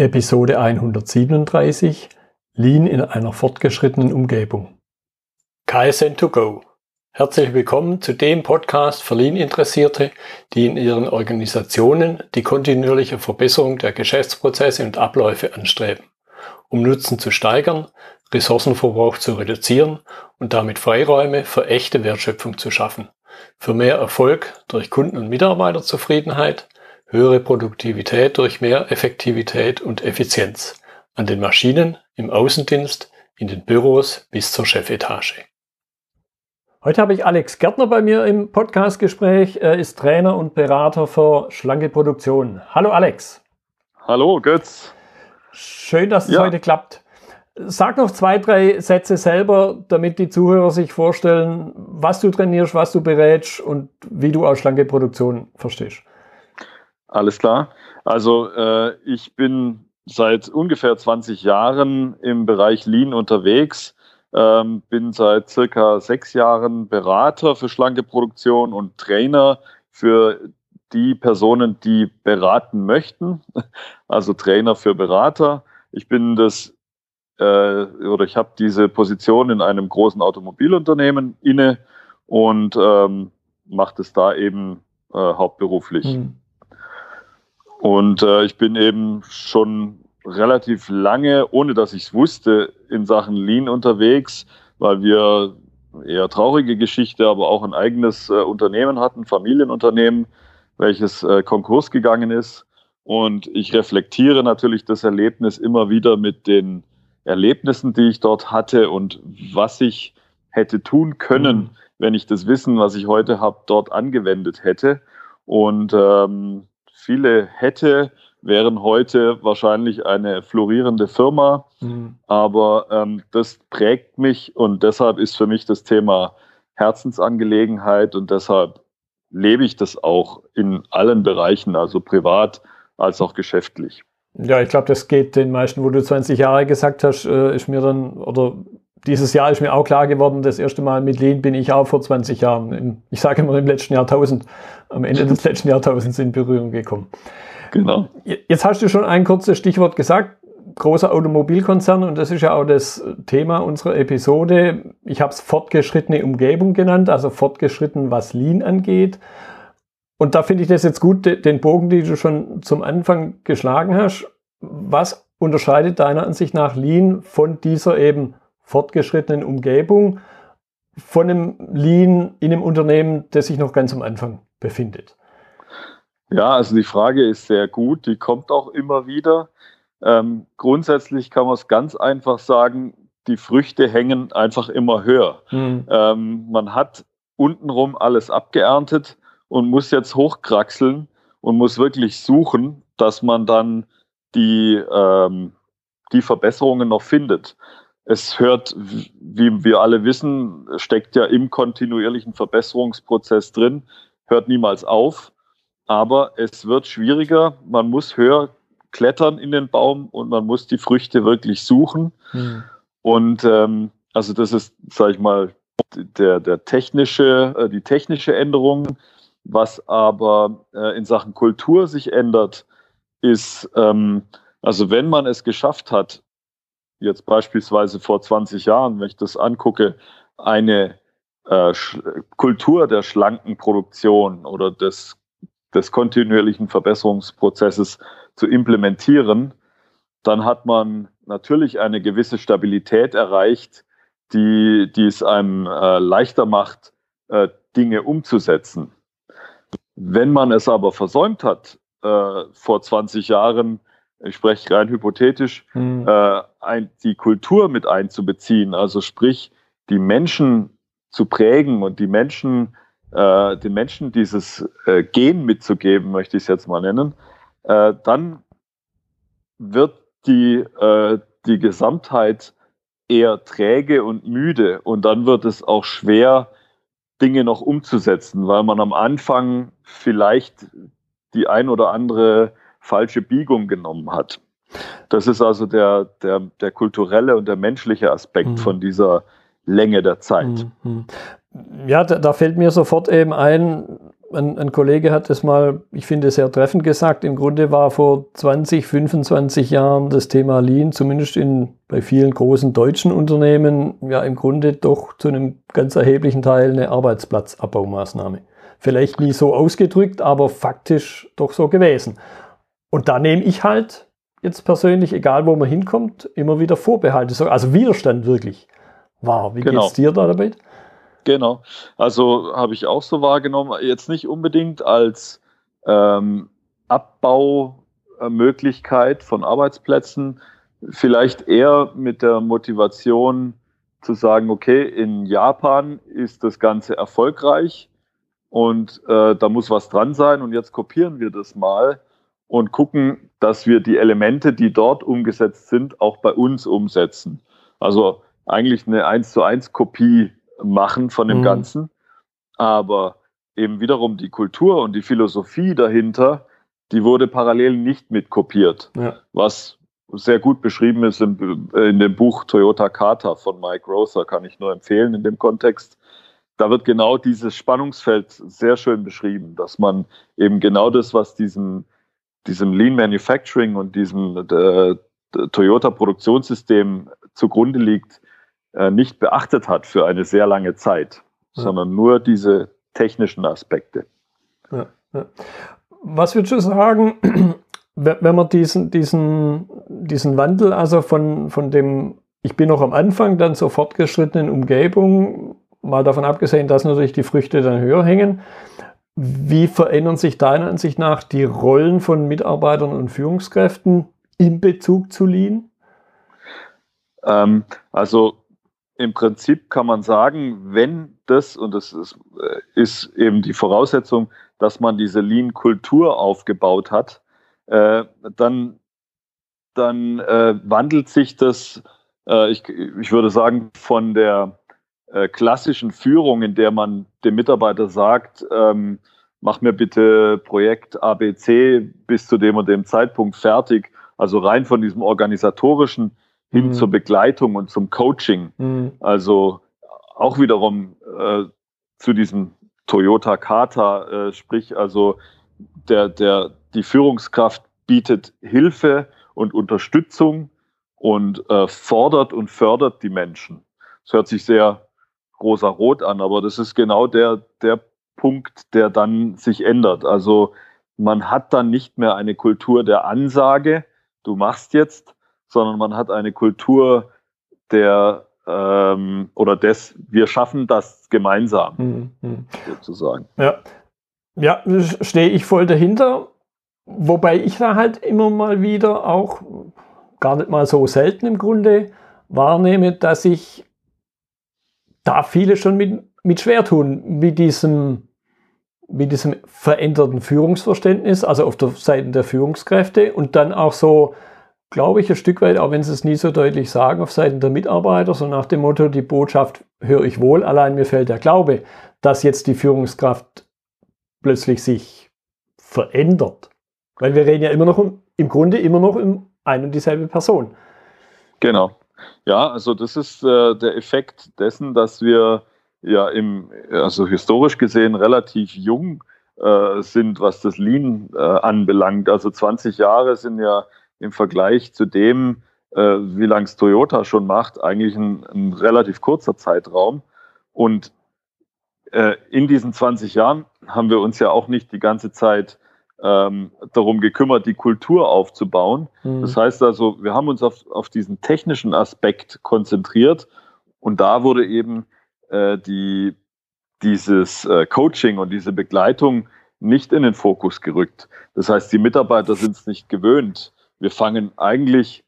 Episode 137 Lean in einer fortgeschrittenen Umgebung. KSN2Go. Herzlich willkommen zu dem Podcast für Lean-Interessierte, die in ihren Organisationen die kontinuierliche Verbesserung der Geschäftsprozesse und Abläufe anstreben, um Nutzen zu steigern, Ressourcenverbrauch zu reduzieren und damit Freiräume für echte Wertschöpfung zu schaffen, für mehr Erfolg durch Kunden- und Mitarbeiterzufriedenheit, höhere Produktivität durch mehr Effektivität und Effizienz an den Maschinen, im Außendienst, in den Büros bis zur Chefetage. Heute habe ich Alex Gärtner bei mir im Podcastgespräch. Er ist Trainer und Berater für schlanke Produktion. Hallo Alex. Hallo Götz. Schön, dass es ja. heute klappt. Sag noch zwei, drei Sätze selber, damit die Zuhörer sich vorstellen, was du trainierst, was du berätst und wie du aus schlanke Produktion verstehst. Alles klar. Also äh, ich bin seit ungefähr 20 Jahren im Bereich Lean unterwegs, ähm, bin seit circa sechs Jahren Berater für schlanke Produktion und Trainer für die Personen, die beraten möchten, also Trainer für Berater. Ich bin das äh, oder ich habe diese Position in einem großen Automobilunternehmen inne und ähm, mache das da eben äh, hauptberuflich. Mhm. Und äh, ich bin eben schon relativ lange, ohne dass ich es wusste, in Sachen Lean unterwegs, weil wir eher traurige Geschichte, aber auch ein eigenes äh, Unternehmen hatten, Familienunternehmen, welches äh, Konkurs gegangen ist. Und ich reflektiere natürlich das Erlebnis immer wieder mit den Erlebnissen, die ich dort hatte und was ich hätte tun können, mhm. wenn ich das Wissen, was ich heute habe, dort angewendet hätte. Und ähm, viele hätte, wären heute wahrscheinlich eine florierende Firma. Mhm. Aber ähm, das prägt mich und deshalb ist für mich das Thema Herzensangelegenheit und deshalb lebe ich das auch in allen Bereichen, also privat als auch geschäftlich. Ja, ich glaube, das geht den meisten, wo du 20 Jahre gesagt hast, äh, ist mir dann, oder dieses Jahr ist mir auch klar geworden, das erste Mal mit Lean bin ich auch vor 20 Jahren, im, ich sage immer im letzten Jahrtausend, am Ende des letzten Jahrtausends in Berührung gekommen. Genau. Jetzt hast du schon ein kurzes Stichwort gesagt, großer Automobilkonzern und das ist ja auch das Thema unserer Episode. Ich habe es fortgeschrittene Umgebung genannt, also fortgeschritten, was Lean angeht. Und da finde ich das jetzt gut, den Bogen, den du schon zum Anfang geschlagen hast. Was unterscheidet deiner Ansicht nach Lean von dieser eben fortgeschrittenen Umgebung von einem Lean in einem Unternehmen, das sich noch ganz am Anfang befindet? Ja, also die Frage ist sehr gut, die kommt auch immer wieder. Ähm, grundsätzlich kann man es ganz einfach sagen, die Früchte hängen einfach immer höher. Mhm. Ähm, man hat untenrum alles abgeerntet und muss jetzt hochkraxeln und muss wirklich suchen, dass man dann die, ähm, die Verbesserungen noch findet es hört, wie wir alle wissen, steckt ja im kontinuierlichen Verbesserungsprozess drin, hört niemals auf, aber es wird schwieriger, man muss höher klettern in den Baum und man muss die Früchte wirklich suchen. Mhm. Und ähm, also das ist, sage ich mal, der, der technische, äh, die technische Änderung. Was aber äh, in Sachen Kultur sich ändert, ist, ähm, also wenn man es geschafft hat, jetzt beispielsweise vor 20 Jahren, wenn ich das angucke, eine äh, Kultur der schlanken Produktion oder des, des kontinuierlichen Verbesserungsprozesses zu implementieren, dann hat man natürlich eine gewisse Stabilität erreicht, die, die es einem äh, leichter macht, äh, Dinge umzusetzen. Wenn man es aber versäumt hat, äh, vor 20 Jahren ich spreche rein hypothetisch, mhm. äh, ein, die Kultur mit einzubeziehen, also sprich die Menschen zu prägen und die Menschen, äh, den Menschen dieses äh, Gen mitzugeben, möchte ich es jetzt mal nennen, äh, dann wird die, äh, die Gesamtheit eher träge und müde und dann wird es auch schwer, Dinge noch umzusetzen, weil man am Anfang vielleicht die ein oder andere falsche Biegung genommen hat. Das ist also der, der, der kulturelle und der menschliche Aspekt mhm. von dieser Länge der Zeit. Mhm. Ja, da, da, fällt mir sofort eben ein, ein, ein, Kollege hat es mal, ich finde, sehr treffend gesagt. Im Grunde war vor 20, 25 Jahren das Thema Lean, zumindest in, bei vielen großen deutschen Unternehmen, ja im Grunde doch zu einem ganz erheblichen Teil eine Arbeitsplatzabbaumaßnahme. Vielleicht nie so ausgedrückt, aber faktisch doch so gewesen. Und da nehme ich halt jetzt persönlich, egal wo man hinkommt, immer wieder Vorbehalte, also Widerstand wirklich wahr. Wie genau. geht's dir da damit? Genau. Also habe ich auch so wahrgenommen. Jetzt nicht unbedingt als ähm, Abbaumöglichkeit von Arbeitsplätzen, vielleicht eher mit der Motivation zu sagen, okay, in Japan ist das Ganze erfolgreich und äh, da muss was dran sein und jetzt kopieren wir das mal und gucken, dass wir die Elemente, die dort umgesetzt sind, auch bei uns umsetzen. Also eigentlich eine 1 zu 1 Kopie machen von dem mhm. Ganzen. Aber eben wiederum die Kultur und die Philosophie dahinter, die wurde parallel nicht mit kopiert. Ja. Was sehr gut beschrieben ist in, in, dem Buch Toyota Kata von Mike Rother, kann ich nur empfehlen in dem Kontext. Da wird genau dieses Spannungsfeld sehr schön beschrieben, dass man eben genau das, was diesem, diesem Lean Manufacturing und diesem äh, Toyota Produktionssystem zugrunde liegt, äh, nicht beachtet hat für eine sehr lange Zeit, ja. sondern nur diese technischen Aspekte. Ja, ja. Was würdest du sagen, wenn man diesen, diesen, diesen Wandel, also von, von dem, ich bin noch am Anfang, dann zur fortgeschrittenen Umgebung, mal davon abgesehen, dass natürlich die Früchte dann höher hängen, wie verändern sich deiner Ansicht nach die Rollen von Mitarbeitern und Führungskräften in Bezug zu Lean? Ähm, also im Prinzip kann man sagen, wenn das, und das ist, äh, ist eben die Voraussetzung, dass man diese Lean-Kultur aufgebaut hat, äh, dann, dann äh, wandelt sich das, äh, ich, ich würde sagen, von der äh, klassischen Führung, in der man dem Mitarbeiter sagt, ähm, mach mir bitte Projekt ABC bis zu dem und dem Zeitpunkt fertig, also rein von diesem organisatorischen hin mhm. zur Begleitung und zum Coaching. Mhm. Also auch wiederum äh, zu diesem Toyota Kata, äh, sprich also der, der, die Führungskraft bietet Hilfe und Unterstützung und äh, fordert und fördert die Menschen. Das hört sich sehr großer Rot an, aber das ist genau der, der Punkt, der dann sich ändert. Also man hat dann nicht mehr eine Kultur der Ansage, du machst jetzt, sondern man hat eine Kultur der ähm, oder des, wir schaffen das gemeinsam, mhm. mhm. sozusagen. Ja. ja, stehe ich voll dahinter. Wobei ich da halt immer mal wieder auch gar nicht mal so selten im Grunde wahrnehme, dass ich da viele schon mit, mit schwer tun, mit diesem, mit diesem veränderten Führungsverständnis, also auf der Seite der Führungskräfte und dann auch so glaube ich, ein Stück weit, auch wenn sie es nie so deutlich sagen, auf Seiten der Mitarbeiter, so nach dem Motto, die Botschaft höre ich wohl, allein mir fällt der Glaube, dass jetzt die Führungskraft plötzlich sich verändert. Weil wir reden ja immer noch um, im Grunde immer noch um eine und dieselbe Person. Genau. Ja, also das ist äh, der Effekt dessen, dass wir ja im, also historisch gesehen relativ jung äh, sind, was das Lean äh, anbelangt. Also 20 Jahre sind ja im Vergleich zu dem, äh, wie lange es Toyota schon macht, eigentlich ein, ein relativ kurzer Zeitraum. Und äh, in diesen 20 Jahren haben wir uns ja auch nicht die ganze Zeit ähm, darum gekümmert, die Kultur aufzubauen. Mhm. Das heißt also, wir haben uns auf, auf diesen technischen Aspekt konzentriert und da wurde eben äh, die, dieses äh, Coaching und diese Begleitung nicht in den Fokus gerückt. Das heißt, die Mitarbeiter sind es nicht gewöhnt, wir fangen eigentlich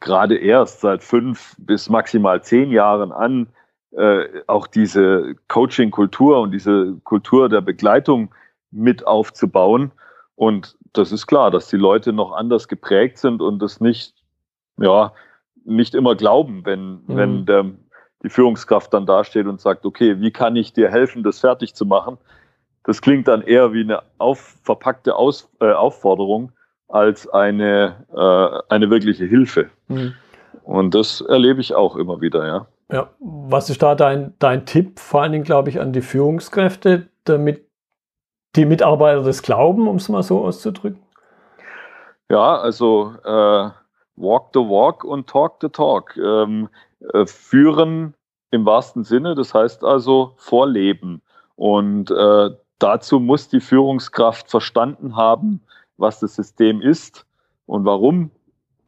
gerade erst seit fünf bis maximal zehn Jahren an, äh, auch diese Coaching-Kultur und diese Kultur der Begleitung mit aufzubauen. Und das ist klar, dass die Leute noch anders geprägt sind und das nicht, ja, nicht immer glauben, wenn, mhm. wenn der, die Führungskraft dann dasteht und sagt, okay, wie kann ich dir helfen, das fertig zu machen? Das klingt dann eher wie eine auf, verpackte Aus, äh, Aufforderung, als eine, äh, eine wirkliche Hilfe. Mhm. Und das erlebe ich auch immer wieder, ja. Ja, was ist da dein, dein Tipp, vor allen Dingen, glaube ich, an die Führungskräfte, damit die Mitarbeiter das glauben, um es mal so auszudrücken? Ja, also äh, walk the walk und talk the talk. Ähm, äh, führen im wahrsten Sinne, das heißt also vorleben. Und äh, dazu muss die Führungskraft verstanden haben, was das System ist und warum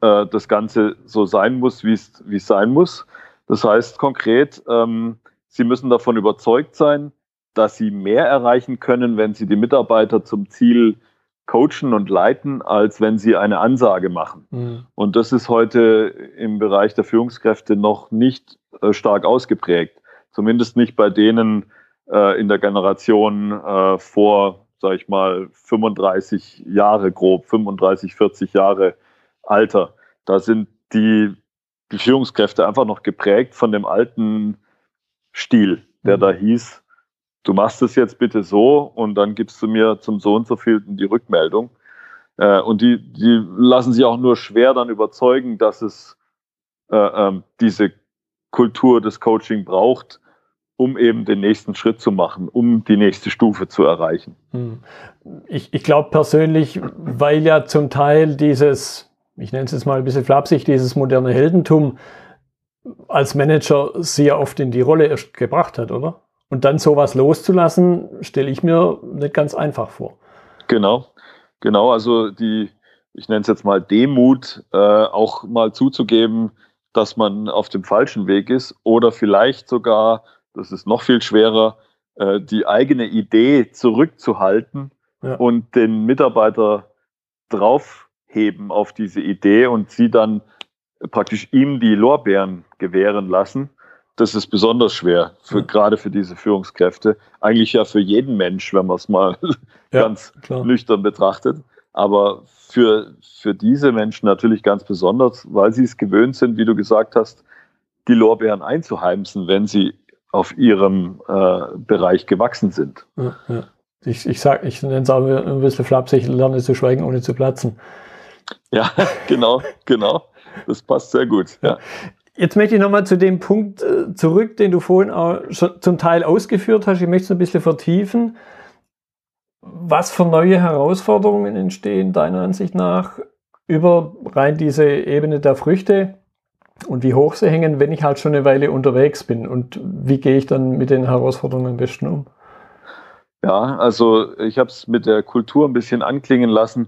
äh, das Ganze so sein muss, wie es sein muss. Das heißt konkret, ähm, Sie müssen davon überzeugt sein, dass Sie mehr erreichen können, wenn Sie die Mitarbeiter zum Ziel coachen und leiten, als wenn Sie eine Ansage machen. Mhm. Und das ist heute im Bereich der Führungskräfte noch nicht äh, stark ausgeprägt. Zumindest nicht bei denen äh, in der Generation äh, vor, sag ich mal, 35 Jahre grob, 35, 40 Jahre Alter. Da sind die, die Führungskräfte einfach noch geprägt von dem alten Stil, der mhm. da hieß, du machst es jetzt bitte so und dann gibst du mir zum so und so viel die Rückmeldung. Äh, und die, die lassen sich auch nur schwer dann überzeugen, dass es äh, äh, diese Kultur des Coaching braucht, um eben den nächsten Schritt zu machen, um die nächste Stufe zu erreichen. Hm. Ich, ich glaube persönlich, weil ja zum Teil dieses, ich nenne es jetzt mal ein bisschen flapsig, dieses moderne Heldentum als Manager sehr oft in die Rolle erst gebracht hat, oder? Und dann sowas loszulassen, stelle ich mir nicht ganz einfach vor. Genau, genau. Also die, ich nenne es jetzt mal Demut, äh, auch mal zuzugeben, dass man auf dem falschen Weg ist oder vielleicht sogar, das ist noch viel schwerer, äh, die eigene Idee zurückzuhalten ja. und den Mitarbeiter draufheben auf diese Idee und sie dann praktisch ihm die Lorbeeren gewähren lassen. Das ist besonders schwer, für, ja. gerade für diese Führungskräfte. Eigentlich ja für jeden Mensch, wenn man es mal ja, ganz klar. nüchtern betrachtet. Aber für, für diese Menschen natürlich ganz besonders, weil sie es gewöhnt sind, wie du gesagt hast, die Lorbeeren einzuheimsen, wenn sie auf ihrem äh, Bereich gewachsen sind. Ja, ja. Ich, ich, ich nenne es auch ein bisschen flapsig, lerne zu schweigen, ohne zu platzen. Ja, genau, genau. Das passt sehr gut. Ja. Jetzt möchte ich nochmal zu dem Punkt äh, zurück, den du vorhin auch schon zum Teil ausgeführt hast. Ich möchte es ein bisschen vertiefen. Was für neue Herausforderungen entstehen deiner Ansicht nach über rein diese Ebene der Früchte und wie hoch sie hängen, wenn ich halt schon eine Weile unterwegs bin? Und wie gehe ich dann mit den Herausforderungen am besten um? Ja, also ich habe es mit der Kultur ein bisschen anklingen lassen.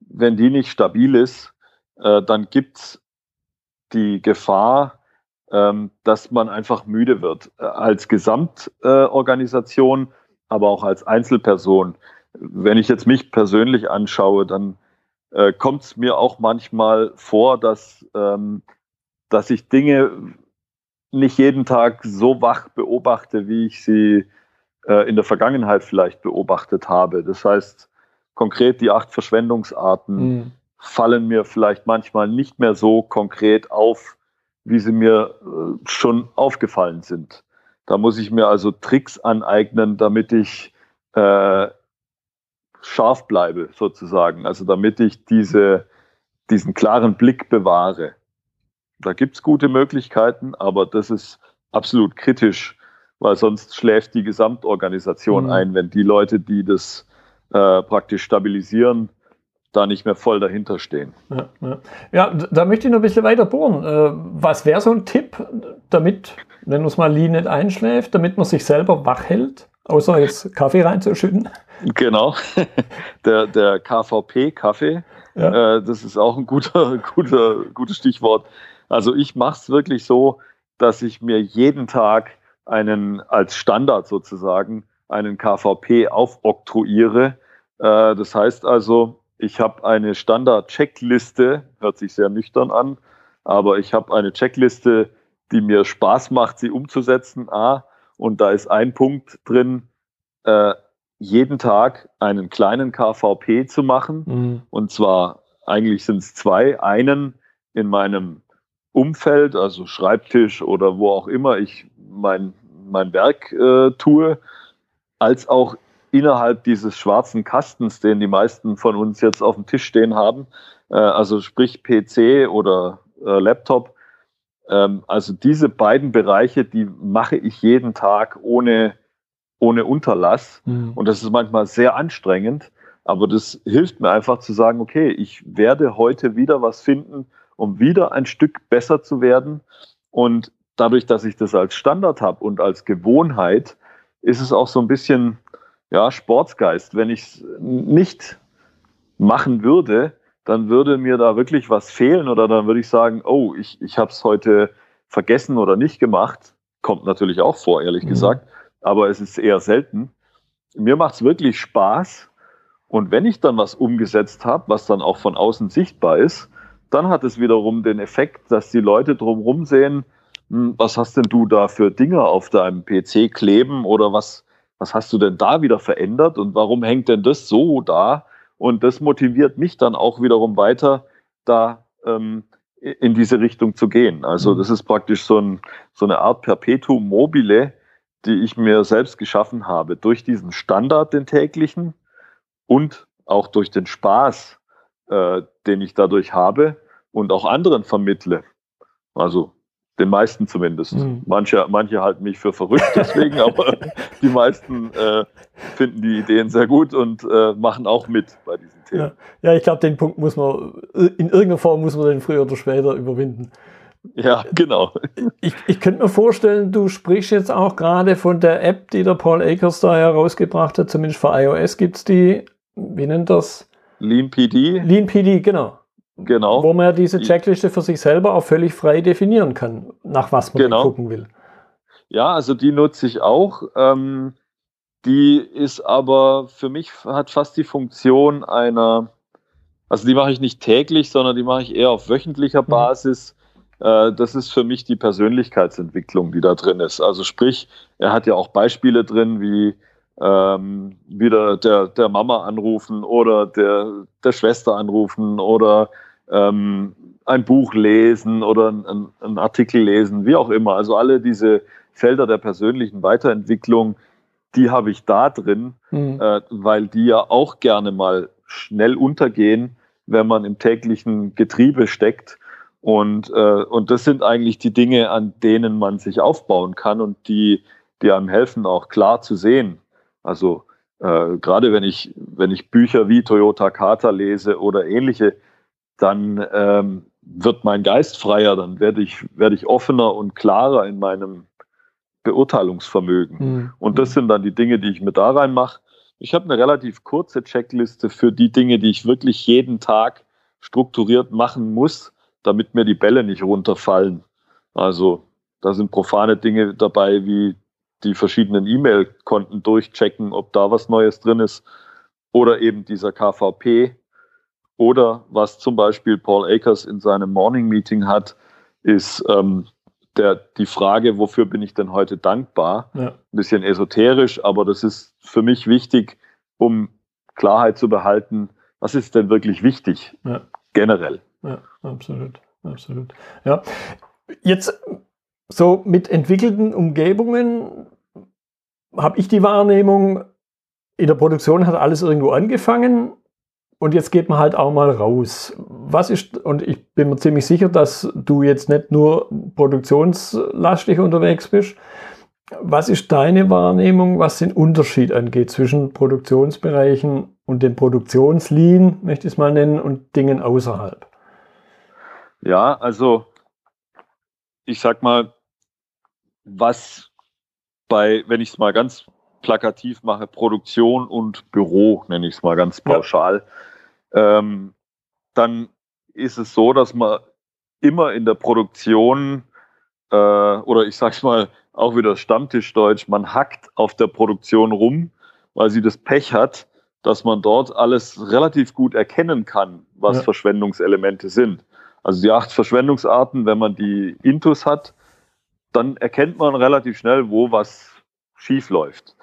Wenn die nicht stabil ist, äh, dann gibt es die Gefahr, ähm, dass man einfach müde wird. Äh, als Gesamtorganisation, aber auch als Einzelperson. Wenn ich jetzt mich persönlich anschaue, dann äh, kommt es mir auch manchmal vor, dass, ähm, dass ich Dinge nicht jeden Tag so wach beobachte, wie ich sie äh, in der Vergangenheit vielleicht beobachtet habe. Das heißt, konkret die acht Verschwendungsarten, mhm fallen mir vielleicht manchmal nicht mehr so konkret auf, wie sie mir äh, schon aufgefallen sind. Da muss ich mir also Tricks aneignen, damit ich äh, scharf bleibe, sozusagen. Also damit ich diese, diesen klaren Blick bewahre. Da gibt es gute Möglichkeiten, aber das ist absolut kritisch, weil sonst schläft die Gesamtorganisation mhm. ein, wenn die Leute, die das äh, praktisch stabilisieren, da nicht mehr voll dahinter stehen. Ja, ja. ja da möchte ich noch ein bisschen weiter bohren. Äh, was wäre so ein Tipp, damit, wenn man es mal Lean nicht einschläft, damit man sich selber wach hält, außer jetzt Kaffee reinzuschütten? Genau, der, der KVP-Kaffee, ja. äh, das ist auch ein guter, guter, gutes Stichwort. Also ich mache es wirklich so, dass ich mir jeden Tag einen als Standard sozusagen einen KVP aufoktroyiere. Äh, das heißt also, ich habe eine Standard-Checkliste, hört sich sehr nüchtern an, aber ich habe eine Checkliste, die mir Spaß macht, sie umzusetzen. A, und da ist ein Punkt drin, äh, jeden Tag einen kleinen KVP zu machen. Mhm. Und zwar eigentlich sind es zwei. Einen in meinem Umfeld, also Schreibtisch oder wo auch immer ich mein, mein Werk äh, tue, als auch innerhalb dieses schwarzen Kastens, den die meisten von uns jetzt auf dem Tisch stehen haben, äh, also sprich PC oder äh, Laptop, ähm, also diese beiden Bereiche, die mache ich jeden Tag ohne ohne Unterlass. Mhm. Und das ist manchmal sehr anstrengend. Aber das hilft mir einfach zu sagen, okay, ich werde heute wieder was finden, um wieder ein Stück besser zu werden. Und dadurch, dass ich das als Standard habe und als Gewohnheit, ist es auch so ein bisschen ja, Sportsgeist. Wenn ich es nicht machen würde, dann würde mir da wirklich was fehlen oder dann würde ich sagen, oh, ich, ich habe es heute vergessen oder nicht gemacht. Kommt natürlich auch vor, ehrlich mhm. gesagt, aber es ist eher selten. Mir macht es wirklich Spaß. Und wenn ich dann was umgesetzt habe, was dann auch von außen sichtbar ist, dann hat es wiederum den Effekt, dass die Leute drumherum sehen, hm, was hast denn du da für Dinge auf deinem PC kleben oder was, was hast du denn da wieder verändert und warum hängt denn das so da? Und das motiviert mich dann auch wiederum weiter, da ähm, in diese Richtung zu gehen. Also mhm. das ist praktisch so, ein, so eine Art Perpetuum mobile, die ich mir selbst geschaffen habe, durch diesen Standard, den täglichen und auch durch den Spaß, äh, den ich dadurch habe und auch anderen vermittle. Also den meisten zumindest. Mhm. Manche, manche halten mich für verrückt deswegen, aber die meisten äh, finden die Ideen sehr gut und äh, machen auch mit bei diesen Themen. Ja, ja ich glaube, den Punkt muss man, in irgendeiner Form muss man den früher oder später überwinden. Ja, genau. Ich, ich könnte mir vorstellen, du sprichst jetzt auch gerade von der App, die der Paul Akers da herausgebracht hat, zumindest für iOS gibt es die, wie nennt das? Lean PD. Lean PD, genau. Genau. Wo man ja diese Checkliste für sich selber auch völlig frei definieren kann, nach was man genau. gucken will. Ja, also die nutze ich auch. Ähm, die ist aber für mich hat fast die Funktion einer, also die mache ich nicht täglich, sondern die mache ich eher auf wöchentlicher mhm. Basis. Äh, das ist für mich die Persönlichkeitsentwicklung, die da drin ist. Also sprich, er hat ja auch Beispiele drin, wie ähm, wieder der, der Mama anrufen oder der, der Schwester anrufen oder ähm, ein Buch lesen oder ein, ein Artikel lesen, wie auch immer. Also alle diese Felder der persönlichen Weiterentwicklung, die habe ich da drin, mhm. äh, weil die ja auch gerne mal schnell untergehen, wenn man im täglichen Getriebe steckt. Und, äh, und das sind eigentlich die Dinge, an denen man sich aufbauen kann und die, die einem helfen, auch klar zu sehen. Also äh, gerade wenn ich, wenn ich Bücher wie Toyota Kata lese oder ähnliche dann ähm, wird mein Geist freier, dann werde ich, werde ich offener und klarer in meinem Beurteilungsvermögen. Mhm. Und das sind dann die Dinge, die ich mir da reinmache. Ich habe eine relativ kurze Checkliste für die Dinge, die ich wirklich jeden Tag strukturiert machen muss, damit mir die Bälle nicht runterfallen. Also da sind profane Dinge dabei, wie die verschiedenen E-Mail-Konten durchchecken, ob da was Neues drin ist. Oder eben dieser KVP, oder was zum Beispiel Paul Akers in seinem Morning Meeting hat, ist ähm, der, die Frage, wofür bin ich denn heute dankbar? Ja. Ein bisschen esoterisch, aber das ist für mich wichtig, um Klarheit zu behalten, was ist denn wirklich wichtig ja. generell. Ja, absolut, absolut. Ja, jetzt so mit entwickelten Umgebungen habe ich die Wahrnehmung, in der Produktion hat alles irgendwo angefangen und jetzt geht man halt auch mal raus. Was ist, und ich bin mir ziemlich sicher, dass du jetzt nicht nur produktionslastig unterwegs bist. Was ist deine Wahrnehmung, was den Unterschied angeht zwischen Produktionsbereichen und den Produktionslinien, möchte ich es mal nennen, und Dingen außerhalb? Ja, also ich sag mal, was bei, wenn ich es mal ganz plakativ mache, Produktion und Büro, nenne ich es mal ganz pauschal. Ja ähm, dann ist es so, dass man immer in der Produktion äh, oder ich sag's mal auch wieder Stammtischdeutsch, man hackt auf der Produktion rum, weil sie das Pech hat, dass man dort alles relativ gut erkennen kann, was ja. Verschwendungselemente sind. Also die acht Verschwendungsarten, wenn man die Intus hat, dann erkennt man relativ schnell, wo was schief läuft.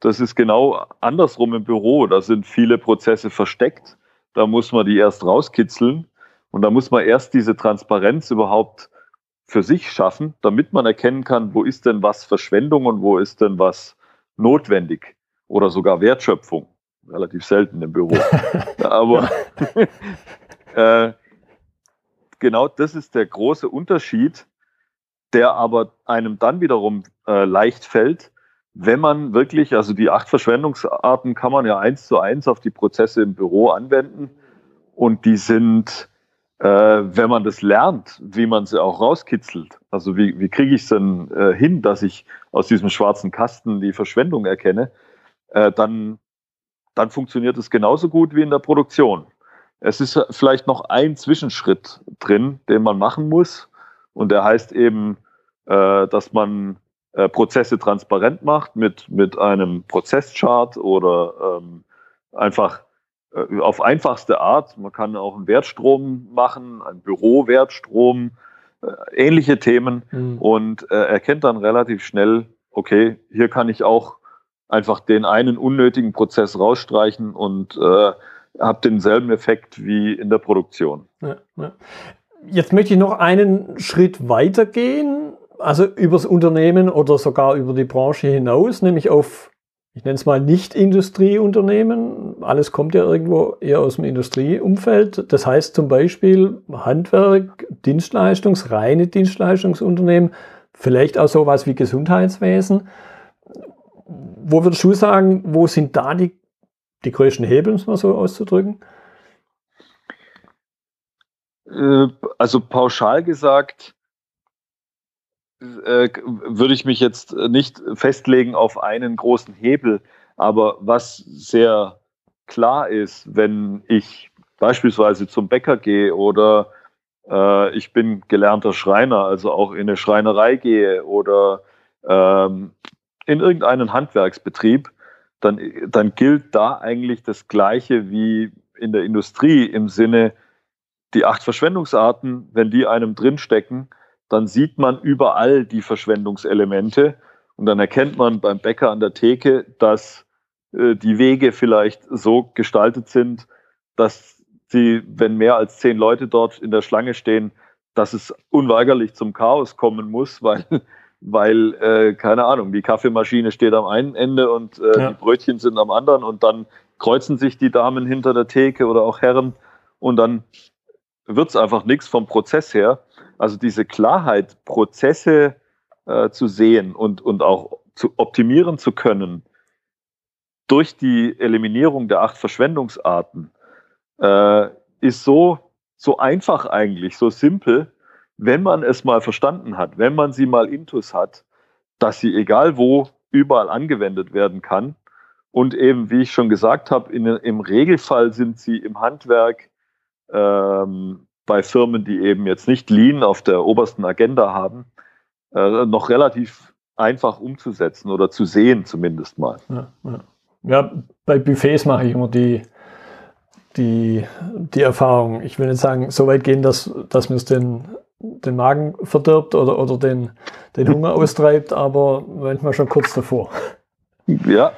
Das ist genau andersrum im Büro. Da sind viele Prozesse versteckt da muss man die erst rauskitzeln und da muss man erst diese Transparenz überhaupt für sich schaffen, damit man erkennen kann, wo ist denn was Verschwendung und wo ist denn was notwendig oder sogar Wertschöpfung. Relativ selten im Büro. Aber äh, genau das ist der große Unterschied, der aber einem dann wiederum äh, leicht fällt, wenn man wirklich, also die acht Verschwendungsarten kann man ja eins zu eins auf die Prozesse im Büro anwenden und die sind, äh, wenn man das lernt, wie man sie auch rauskitzelt. Also wie, wie kriege ich es denn äh, hin, dass ich aus diesem schwarzen Kasten die Verschwendung erkenne, äh, dann, dann funktioniert es genauso gut wie in der Produktion. Es ist vielleicht noch ein Zwischenschritt drin, den man machen muss. Und der heißt eben, äh, dass man äh, Prozesse transparent macht mit, mit einem Prozesschart oder ähm, einfach äh, auf einfachste Art. Man kann auch einen Wertstrom machen, einen Bürowertstrom, äh, ähnliche Themen mhm. und äh, erkennt dann relativ schnell, okay, hier kann ich auch einfach den einen unnötigen Prozess rausstreichen und äh, habe denselben Effekt wie in der Produktion. Ja, ja. Jetzt möchte ich noch einen Schritt weitergehen, also übers Unternehmen oder sogar über die Branche hinaus, nämlich auf, ich nenne es mal Nicht-Industrieunternehmen. Alles kommt ja irgendwo eher aus dem Industrieumfeld. Das heißt zum Beispiel Handwerk, Dienstleistungs-, reine Dienstleistungsunternehmen, vielleicht auch sowas wie Gesundheitswesen. Wo würdest du sagen, wo sind da die die größten Hebel, um es mal so auszudrücken? Äh, also pauschal gesagt, äh, würde ich mich jetzt nicht festlegen auf einen großen Hebel. Aber was sehr klar ist, wenn ich beispielsweise zum Bäcker gehe oder äh, ich bin gelernter Schreiner, also auch in eine Schreinerei gehe oder ähm, in irgendeinen Handwerksbetrieb, dann, dann gilt da eigentlich das Gleiche wie in der Industrie im Sinne, die acht Verschwendungsarten, wenn die einem drinstecken, dann sieht man überall die Verschwendungselemente und dann erkennt man beim Bäcker an der Theke, dass äh, die Wege vielleicht so gestaltet sind, dass sie, wenn mehr als zehn Leute dort in der Schlange stehen, dass es unweigerlich zum Chaos kommen muss, weil weil, äh, keine Ahnung, die Kaffeemaschine steht am einen Ende und äh, ja. die Brötchen sind am anderen und dann kreuzen sich die Damen hinter der Theke oder auch Herren und dann wird es einfach nichts vom Prozess her. Also diese Klarheit, Prozesse äh, zu sehen und, und auch zu optimieren zu können durch die Eliminierung der acht Verschwendungsarten, äh, ist so, so einfach eigentlich, so simpel, wenn man es mal verstanden hat, wenn man sie mal intus hat, dass sie egal wo überall angewendet werden kann. Und eben, wie ich schon gesagt habe, im Regelfall sind sie im Handwerk ähm, bei Firmen, die eben jetzt nicht Lean auf der obersten Agenda haben, äh, noch relativ einfach umzusetzen oder zu sehen zumindest mal. Ja, ja. ja bei Buffets mache ich immer die, die, die Erfahrung. Ich will nicht sagen, so weit gehen, dass, dass mir es den den Magen verdirbt oder, oder den, den Hunger austreibt, aber manchmal schon kurz davor. Ja.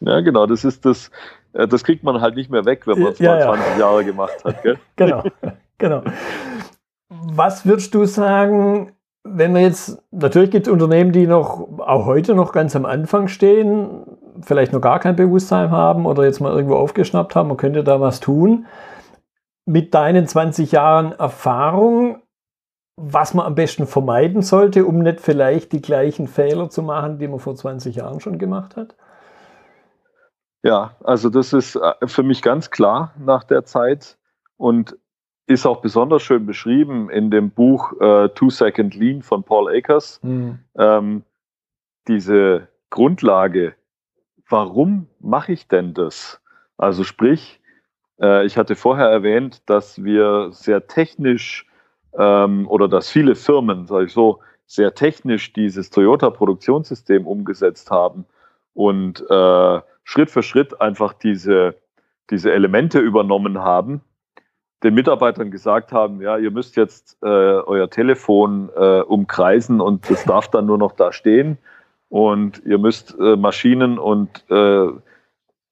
Ja, genau, das ist das, das kriegt man halt nicht mehr weg, wenn man es ja, mal 20 ja. Jahre gemacht hat. Gell? genau, genau. Was würdest du sagen, wenn wir jetzt, natürlich gibt es Unternehmen, die noch, auch heute noch ganz am Anfang stehen, vielleicht noch gar kein Bewusstsein haben oder jetzt mal irgendwo aufgeschnappt haben, man könnte da was tun mit deinen 20 Jahren Erfahrung, was man am besten vermeiden sollte, um nicht vielleicht die gleichen Fehler zu machen, die man vor 20 Jahren schon gemacht hat? Ja, also das ist äh, für mich ganz klar nach der Zeit und ist auch besonders schön beschrieben in dem Buch äh, Two Second Lean von Paul Akers. Mhm. Ähm, diese Grundlage, warum mache ich denn das? Also sprich, äh, ich hatte vorher erwähnt, dass wir sehr technisch ähm, oder dass viele Firmen, sage ich so, sehr technisch dieses Toyota-Produktionssystem umgesetzt haben und äh, Schritt für Schritt einfach diese, diese Elemente übernommen haben, den Mitarbeitern gesagt haben, ja, ihr müsst jetzt äh, euer Telefon äh, umkreisen und das darf dann nur noch da stehen und ihr müsst äh, Maschinen und äh,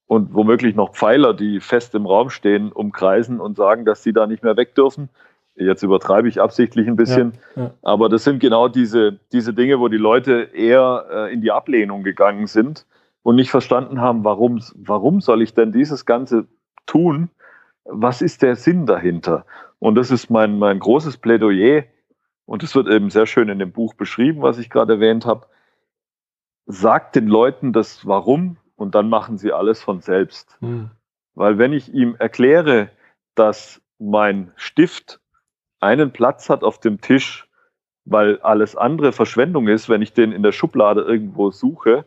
und womöglich noch Pfeiler, die fest im Raum stehen, umkreisen und sagen, dass sie da nicht mehr weg dürfen. Jetzt übertreibe ich absichtlich ein bisschen, ja, ja. aber das sind genau diese, diese Dinge, wo die Leute eher äh, in die Ablehnung gegangen sind und nicht verstanden haben, warum, warum soll ich denn dieses Ganze tun? Was ist der Sinn dahinter? Und das ist mein, mein großes Plädoyer und es wird eben sehr schön in dem Buch beschrieben, was ich gerade erwähnt habe. sagt den Leuten das Warum und dann machen sie alles von selbst. Mhm. Weil wenn ich ihm erkläre, dass mein Stift einen Platz hat auf dem Tisch, weil alles andere Verschwendung ist, wenn ich den in der Schublade irgendwo suche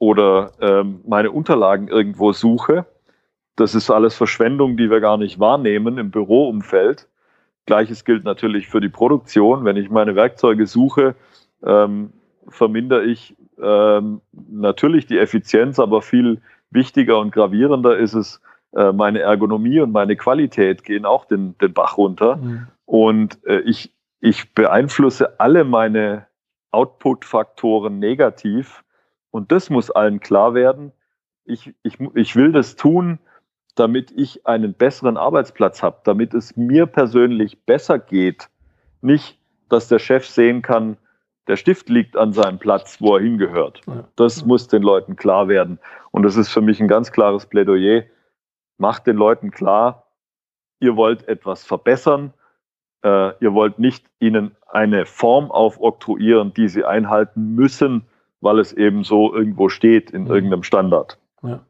oder ähm, meine Unterlagen irgendwo suche, das ist alles Verschwendung, die wir gar nicht wahrnehmen im Büroumfeld. Gleiches gilt natürlich für die Produktion. Wenn ich meine Werkzeuge suche, ähm, vermindere ich ähm, natürlich die Effizienz, aber viel wichtiger und gravierender ist es, äh, meine Ergonomie und meine Qualität gehen auch den, den Bach runter. Mhm. Und äh, ich, ich beeinflusse alle meine Output-Faktoren negativ. Und das muss allen klar werden. Ich, ich, ich will das tun, damit ich einen besseren Arbeitsplatz habe, damit es mir persönlich besser geht. Nicht, dass der Chef sehen kann, der Stift liegt an seinem Platz, wo er hingehört. Das muss den Leuten klar werden. Und das ist für mich ein ganz klares Plädoyer. Macht den Leuten klar, ihr wollt etwas verbessern. Äh, ihr wollt nicht ihnen eine Form aufoktroyieren, die sie einhalten müssen, weil es eben so irgendwo steht in mhm. irgendeinem Standard. Ja.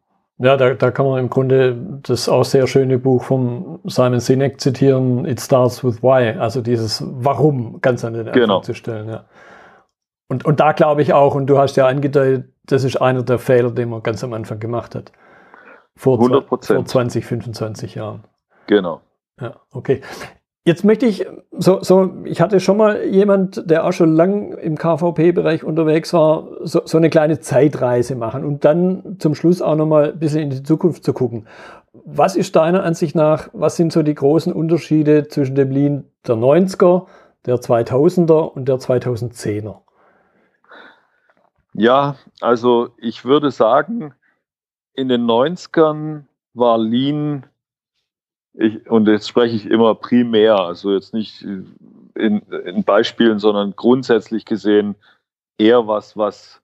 Ja, da, da kann man im Grunde das auch sehr schöne Buch von Simon Sinek zitieren, It Starts with Why, also dieses Warum ganz an den Anfang genau. zu stellen. Ja. Und, und da glaube ich auch, und du hast ja angedeutet, das ist einer der Fehler, den man ganz am Anfang gemacht hat. Vor, 100%. vor 20, 25 Jahren. Genau. Ja, okay. Jetzt möchte ich, so, so, ich hatte schon mal jemand, der auch schon lang im KVP-Bereich unterwegs war, so, so eine kleine Zeitreise machen und dann zum Schluss auch nochmal ein bisschen in die Zukunft zu gucken. Was ist deiner Ansicht nach, was sind so die großen Unterschiede zwischen dem Lean der 90er, der 2000er und der 2010er? Ja, also ich würde sagen, in den 90ern war Lean ich, und jetzt spreche ich immer primär, also jetzt nicht in, in Beispielen, sondern grundsätzlich gesehen eher was, was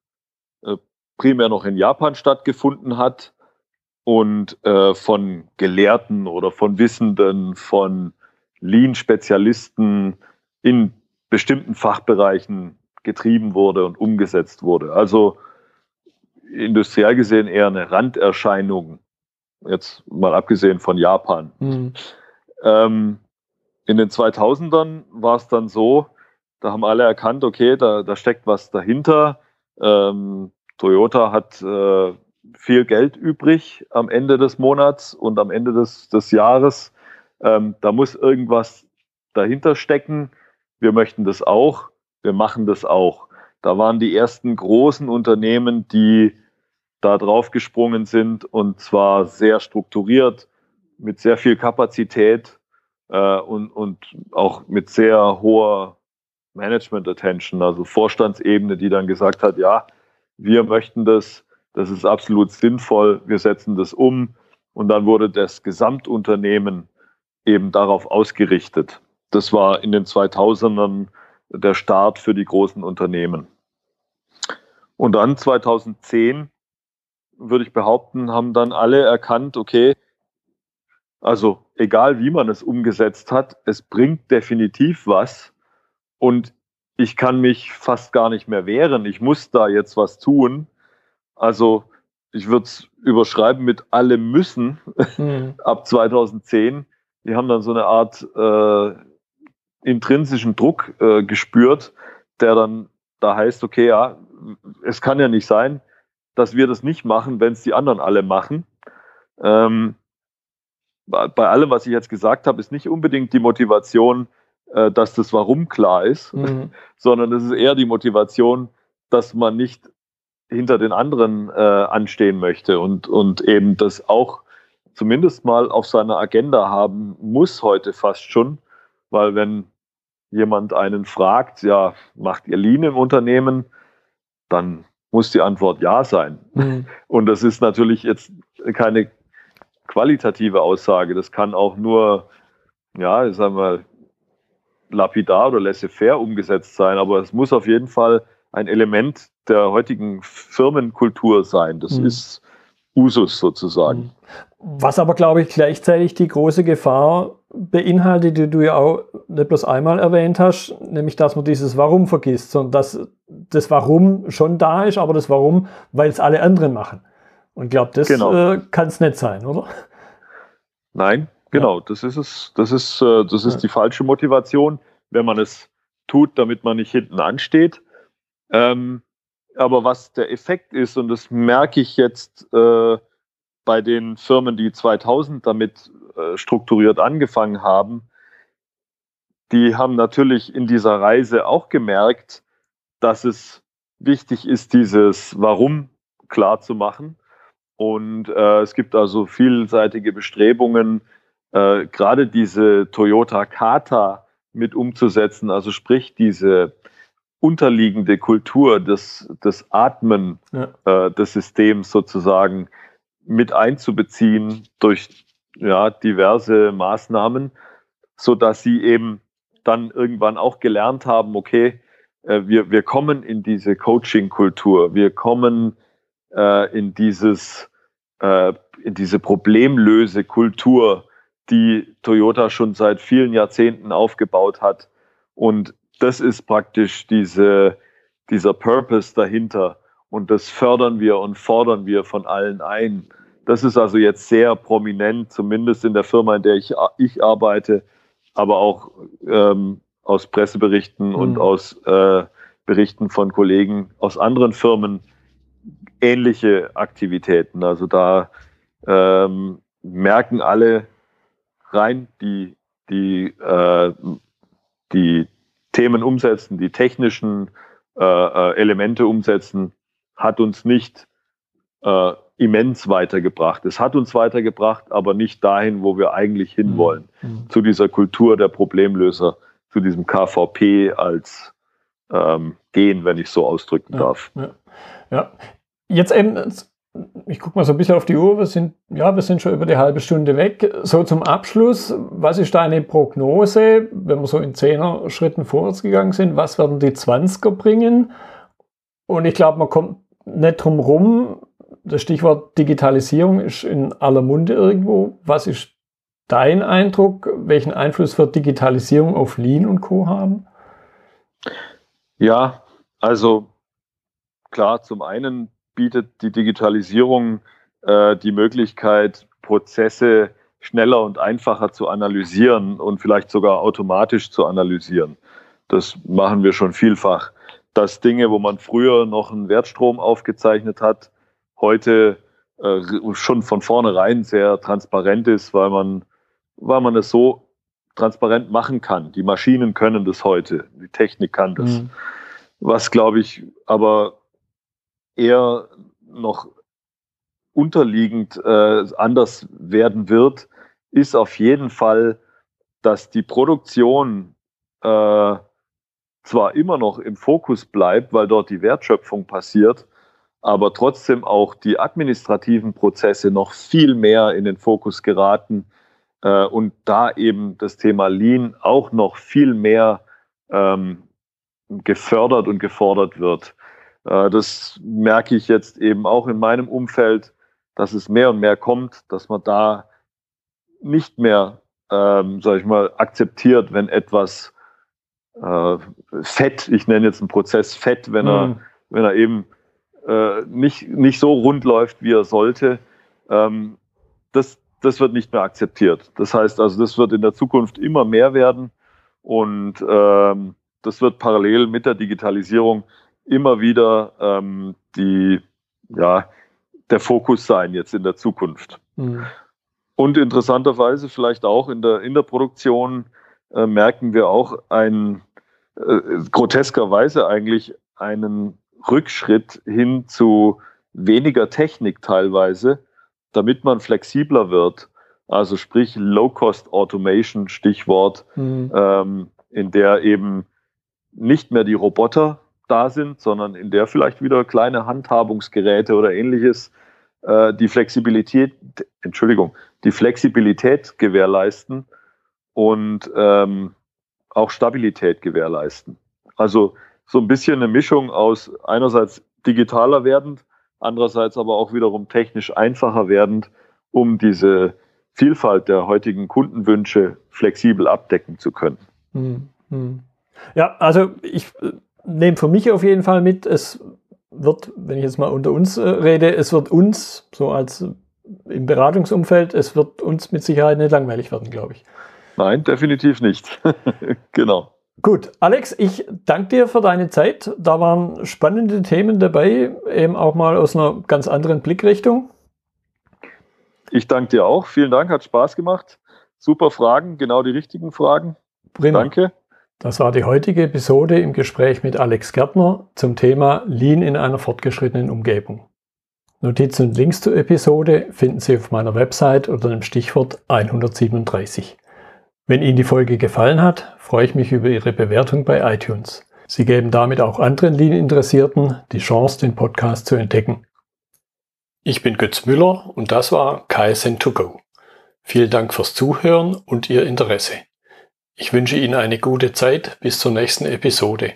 äh, primär noch in Japan stattgefunden hat und äh, von Gelehrten oder von Wissenden, von Lean-Spezialisten in bestimmten Fachbereichen getrieben wurde und umgesetzt wurde. Also industriell gesehen eher eine Randerscheinung Jetzt mal abgesehen von Japan. Mhm. Ähm, in den 2000ern war es dann so, da haben alle erkannt, okay, da, da steckt was dahinter. Ähm, Toyota hat äh, viel Geld übrig am Ende des Monats und am Ende des, des Jahres. Ähm, da muss irgendwas dahinter stecken. Wir möchten das auch. Wir machen das auch. Da waren die ersten großen Unternehmen, die da drauf gesprungen sind und zwar sehr strukturiert, mit sehr viel Kapazität äh, und, und auch mit sehr hoher Management Attention, also Vorstandsebene, die dann gesagt hat, ja, wir möchten das, das ist absolut sinnvoll, wir setzen das um und dann wurde das Gesamtunternehmen eben darauf ausgerichtet. Das war in den 2000ern der Start für die großen Unternehmen. Und dann 2010 würde ich behaupten, haben dann alle erkannt, okay, also egal wie man es umgesetzt hat, es bringt definitiv was und ich kann mich fast gar nicht mehr wehren. Ich muss da jetzt was tun. Also ich würde es überschreiben mit alle müssen mhm. ab 2010. Die haben dann so eine Art äh, intrinsischen Druck äh, gespürt, der dann da heißt, okay, ja, es kann ja nicht sein, dass wir das nicht machen, wenn es die anderen alle machen. Ähm, bei allem, was ich jetzt gesagt habe, ist nicht unbedingt die Motivation, äh, dass das Warum klar ist, mhm. sondern es ist eher die Motivation, dass man nicht hinter den anderen äh, anstehen möchte und, und eben das auch zumindest mal auf seiner Agenda haben muss heute fast schon, weil wenn jemand einen fragt, ja, macht ihr Lean im Unternehmen, dann muss die Antwort ja sein. Mhm. Und das ist natürlich jetzt keine qualitative Aussage. Das kann auch nur, ja, sagen wir mal, lapidar oder laissez-faire umgesetzt sein. Aber es muss auf jeden Fall ein Element der heutigen Firmenkultur sein. Das mhm. ist Usus sozusagen. Was aber, glaube ich, gleichzeitig die große Gefahr beinhaltet, die du ja auch nicht bloß einmal erwähnt hast, nämlich dass man dieses Warum vergisst, sondern dass das Warum schon da ist, aber das Warum, weil es alle anderen machen. Und ich glaube, das genau. äh, kann es nicht sein, oder? Nein, genau. Ja. Das ist es. Das ist, äh, das ist ja. die falsche Motivation, wenn man es tut, damit man nicht hinten ansteht. Ähm, aber was der Effekt ist, und das merke ich jetzt äh, bei den Firmen, die 2000 damit äh, strukturiert angefangen haben, die haben natürlich in dieser Reise auch gemerkt, dass es wichtig ist, dieses Warum klar zu machen. Und äh, es gibt also vielseitige Bestrebungen, äh, gerade diese Toyota Kata mit umzusetzen, also sprich diese unterliegende Kultur des, des Atmen ja. äh, des Systems sozusagen mit einzubeziehen durch ja, diverse Maßnahmen, so dass sie eben dann irgendwann auch gelernt haben, okay, äh, wir, wir kommen in diese Coaching-Kultur, wir kommen äh, in dieses, äh, in diese Problemlöse-Kultur, die Toyota schon seit vielen Jahrzehnten aufgebaut hat. Und das ist praktisch diese, dieser Purpose dahinter. Und das fördern wir und fordern wir von allen ein. Das ist also jetzt sehr prominent, zumindest in der Firma, in der ich, ich arbeite, aber auch ähm, aus Presseberichten mhm. und aus äh, Berichten von Kollegen aus anderen Firmen ähnliche Aktivitäten. Also da ähm, merken alle rein, die, die, äh, die Themen umsetzen, die technischen äh, äh Elemente umsetzen, hat uns nicht äh, immens weitergebracht. Es hat uns weitergebracht, aber nicht dahin, wo wir eigentlich hinwollen. Mhm. mhm. Zu dieser Kultur der Problemlöser, zu diesem KVP als ähm, Gehen, wenn ich so ausdrücken ja, darf. Ja. ja. Jetzt eben, ich gucke mal so ein bisschen auf die Uhr, wir sind, ja, wir sind schon über die halbe Stunde weg. So zum Abschluss, was ist deine Prognose, wenn wir so in zehner Schritten vorwärts gegangen sind, was werden die 20er bringen? Und ich glaube, man kommt nicht drum rum, das Stichwort Digitalisierung ist in aller Munde irgendwo. Was ist dein Eindruck? Welchen Einfluss wird Digitalisierung auf Lean und Co. haben? Ja, also klar, zum einen bietet die Digitalisierung äh, die Möglichkeit, Prozesse schneller und einfacher zu analysieren und vielleicht sogar automatisch zu analysieren. Das machen wir schon vielfach. Dass Dinge, wo man früher noch einen Wertstrom aufgezeichnet hat, heute äh, schon von vornherein sehr transparent ist, weil man, weil man es so transparent machen kann. Die Maschinen können das heute, die Technik kann das. Mhm. Was, glaube ich, aber eher noch unterliegend äh, anders werden wird, ist auf jeden Fall, dass die Produktion äh, zwar immer noch im Fokus bleibt, weil dort die Wertschöpfung passiert, aber trotzdem auch die administrativen Prozesse noch viel mehr in den Fokus geraten äh, und da eben das Thema Lean auch noch viel mehr ähm, gefördert und gefordert wird. Äh, das merke ich jetzt eben auch in meinem Umfeld, dass es mehr und mehr kommt, dass man da nicht mehr, ähm, sag ich mal, akzeptiert, wenn etwas äh, fett, ich nenne jetzt einen Prozess fett, wenn er, mhm. wenn er eben äh, nicht, nicht so rund läuft, wie er sollte, ähm, das, das wird nicht mehr akzeptiert. Das heißt also, das wird in der Zukunft immer mehr werden und ähm, das wird parallel mit der Digitalisierung immer wieder ähm, die, ja, der Fokus sein jetzt in der Zukunft. Mhm. Und interessanterweise vielleicht auch in der, in der Produktion äh, merken wir auch ein äh, groteskerweise eigentlich einen Rückschritt hin zu weniger Technik teilweise, damit man flexibler wird. Also sprich Low-Cost Automation, Stichwort, mhm. ähm, in der eben nicht mehr die Roboter da sind, sondern in der vielleicht wieder kleine Handhabungsgeräte oder ähnliches äh, die Flexibilität, Entschuldigung, die Flexibilität gewährleisten und ähm, auch Stabilität gewährleisten. Also so ein bisschen eine Mischung aus einerseits digitaler werdend, andererseits aber auch wiederum technisch einfacher werdend, um diese Vielfalt der heutigen Kundenwünsche flexibel abdecken zu können. Hm, hm. Ja, also ich nehme für mich auf jeden Fall mit, es wird, wenn ich jetzt mal unter uns äh, rede, es wird uns, so als im Beratungsumfeld, es wird uns mit Sicherheit nicht langweilig werden, glaube ich. Nein, definitiv nicht. genau. Gut, Alex, ich danke dir für deine Zeit. Da waren spannende Themen dabei, eben auch mal aus einer ganz anderen Blickrichtung. Ich danke dir auch. Vielen Dank, hat Spaß gemacht. Super Fragen, genau die richtigen Fragen. Prima. Danke. Das war die heutige Episode im Gespräch mit Alex Gärtner zum Thema Lean in einer fortgeschrittenen Umgebung. Notizen und Links zur Episode finden Sie auf meiner Website unter dem Stichwort 137. Wenn Ihnen die Folge gefallen hat, freue ich mich über Ihre Bewertung bei iTunes. Sie geben damit auch anderen Lean-Interessierten die Chance, den Podcast zu entdecken. Ich bin Götz Müller und das war KSN2Go. Vielen Dank fürs Zuhören und Ihr Interesse. Ich wünsche Ihnen eine gute Zeit bis zur nächsten Episode.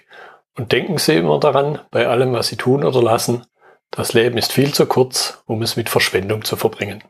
Und denken Sie immer daran, bei allem, was Sie tun oder lassen, das Leben ist viel zu kurz, um es mit Verschwendung zu verbringen.